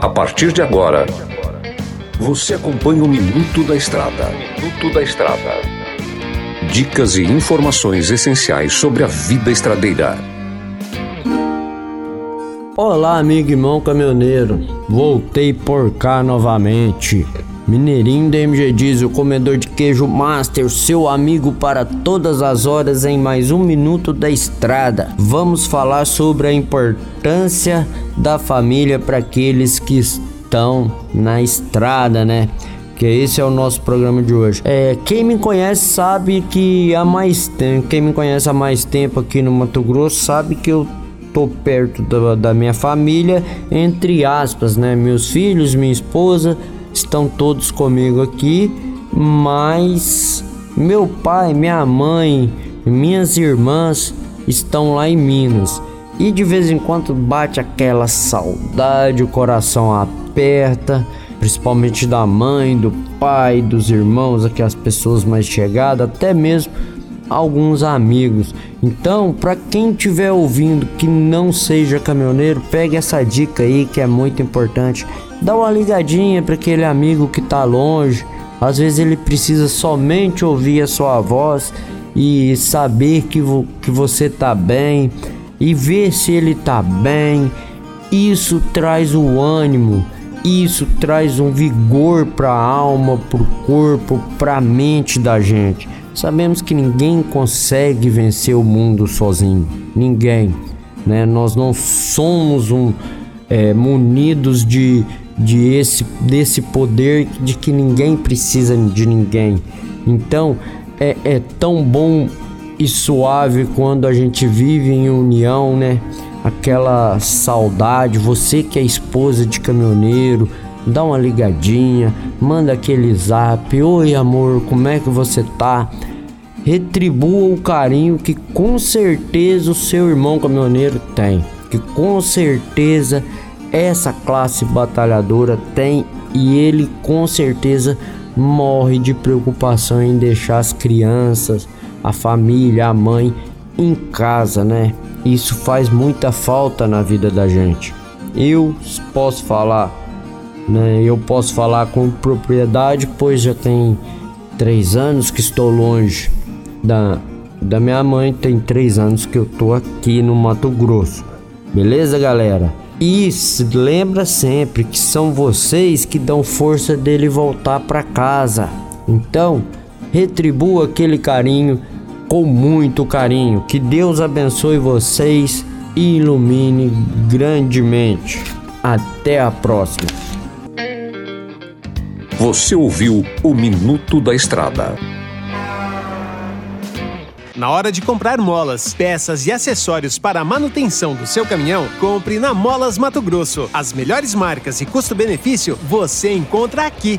A partir de agora, você acompanha o Minuto da Estrada. Minuto da Estrada. Dicas e informações essenciais sobre a vida estradeira. Olá, amigo irmão caminhoneiro. Voltei por cá novamente. Mineirinho da MG Diesel, comedor de queijo master, seu amigo para todas as horas em mais um minuto da estrada. Vamos falar sobre a importância da família para aqueles que estão na estrada, né? Que esse é o nosso programa de hoje. É, quem me conhece sabe que há mais tempo, quem me conhece há mais tempo aqui no Mato Grosso sabe que eu tô perto da, da minha família, entre aspas, né? Meus filhos, minha esposa, estão todos comigo aqui, mas meu pai, minha mãe, minhas irmãs estão lá em Minas. E de vez em quando bate aquela saudade, o coração aperta, principalmente da mãe, do pai, dos irmãos, aquelas pessoas mais chegadas, até mesmo alguns amigos. Então, para quem estiver ouvindo que não seja caminhoneiro, pegue essa dica aí que é muito importante. Dá uma ligadinha para aquele amigo que tá longe. Às vezes ele precisa somente ouvir a sua voz e saber que, vo que você tá bem e ver se ele tá bem. Isso traz o ânimo, isso traz um vigor para a alma, para o corpo, para a mente da gente. Sabemos que ninguém consegue vencer o mundo sozinho, ninguém, né? Nós não somos um é, munidos de, de esse desse poder de que ninguém precisa de ninguém. Então é, é tão bom e suave quando a gente vive em união, né? Aquela saudade, você que é esposa de caminhoneiro, dá uma ligadinha, manda aquele zap, oi amor, como é que você tá? Retribua o carinho que com certeza o seu irmão caminhoneiro tem, que com certeza essa classe batalhadora tem e ele com certeza morre de preocupação em deixar as crianças, a família, a mãe em casa, né? Isso faz muita falta na vida da gente. Eu posso falar, né? Eu posso falar com propriedade, pois já tem três anos que estou longe da, da minha mãe. Tem três anos que eu tô aqui no Mato Grosso. Beleza, galera? E lembra sempre que são vocês que dão força dele voltar para casa. Então, retribua aquele carinho com muito carinho. Que Deus abençoe vocês e ilumine grandemente. Até a próxima. Você ouviu o Minuto da Estrada. Na hora de comprar molas, peças e acessórios para a manutenção do seu caminhão, compre na Molas Mato Grosso. As melhores marcas e custo-benefício você encontra aqui.